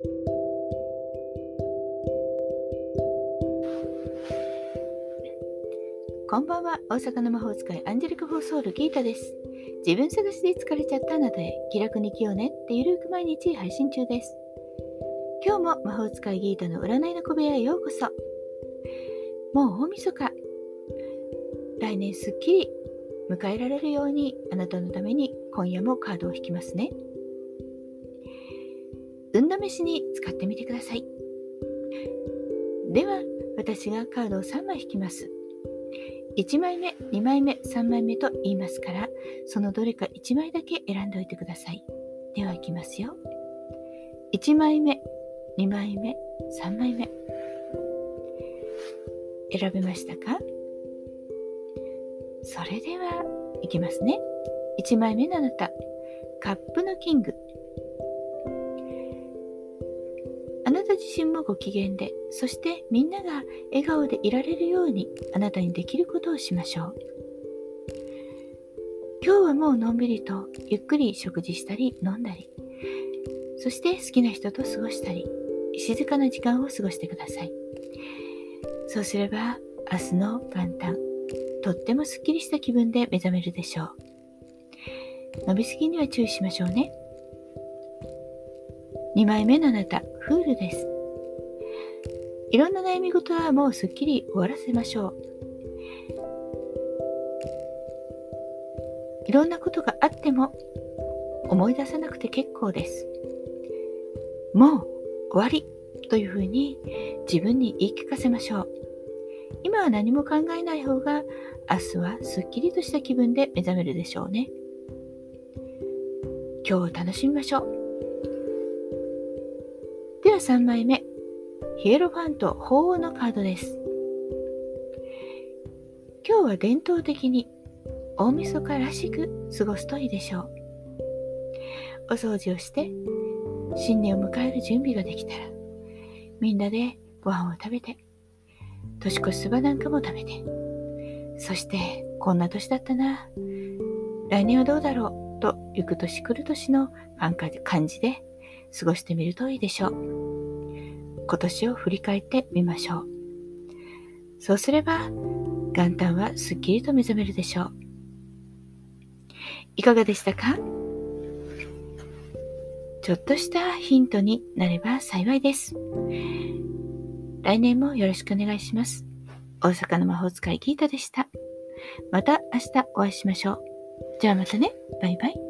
こんばんは。大阪の魔法使いアンジェリカ・フォーソール・ギータです。自分探しで疲れちゃったあなたへ気楽に生きようねってゆるく毎日配信中です。今日も魔法使いギータの占いの小部屋へようこそ。もう大晦日。来年すっきり迎えられるようにあなたのために今夜もカードを引きますね。運試しに使ってみてください。では、私がカードを3枚引きます。1枚目、2枚目、3枚目と言いますから、そのどれか1枚だけ選んでおいてください。では、いきますよ。1枚目、2枚目、3枚目。選べましたか？それでは、いきますね。1枚目のあなた、カップのキング。自身もご機嫌で、そしてみんなが笑顔でいられるようにあなたにできることをしましょう。今日はもうのんびりとゆっくり食事したり飲んだり、そして好きな人と過ごしたり、静かな時間を過ごしてください。そうすれば明日の元旦、とってもすっきりした気分で目覚めるでしょう。伸びすぎには注意しましょうね。2枚目のあなた、フールです。いろんな悩み事はもうすっきり終わらせましょう。いろんなことがあっても思い出さなくて結構です。もう終わりというふうに自分に言い聞かせましょう。今は何も考えない方が明日はすっきりとした気分で目覚めるでしょうね。今日を楽しみましょう。では3枚目、ヒエロファント鳳凰のカードです。今日は伝統的に大晦日らしく過ごすといいでしょう。お掃除をして新年を迎える準備ができたらみんなでご飯を食べて年越しそばなんかも食べてそしてこんな年だったな来年はどうだろうと行く年来る年の感じで過ごしてみるといいでしょう。今年を振り返ってみましょう。そうすれば、元旦はすっきりと目覚めるでしょう。いかがでしたか？ちょっとしたヒントになれば幸いです。来年もよろしくお願いします。大阪の魔法使いギータでした。また明日お会いしましょう。じゃあまたね。バイバイ。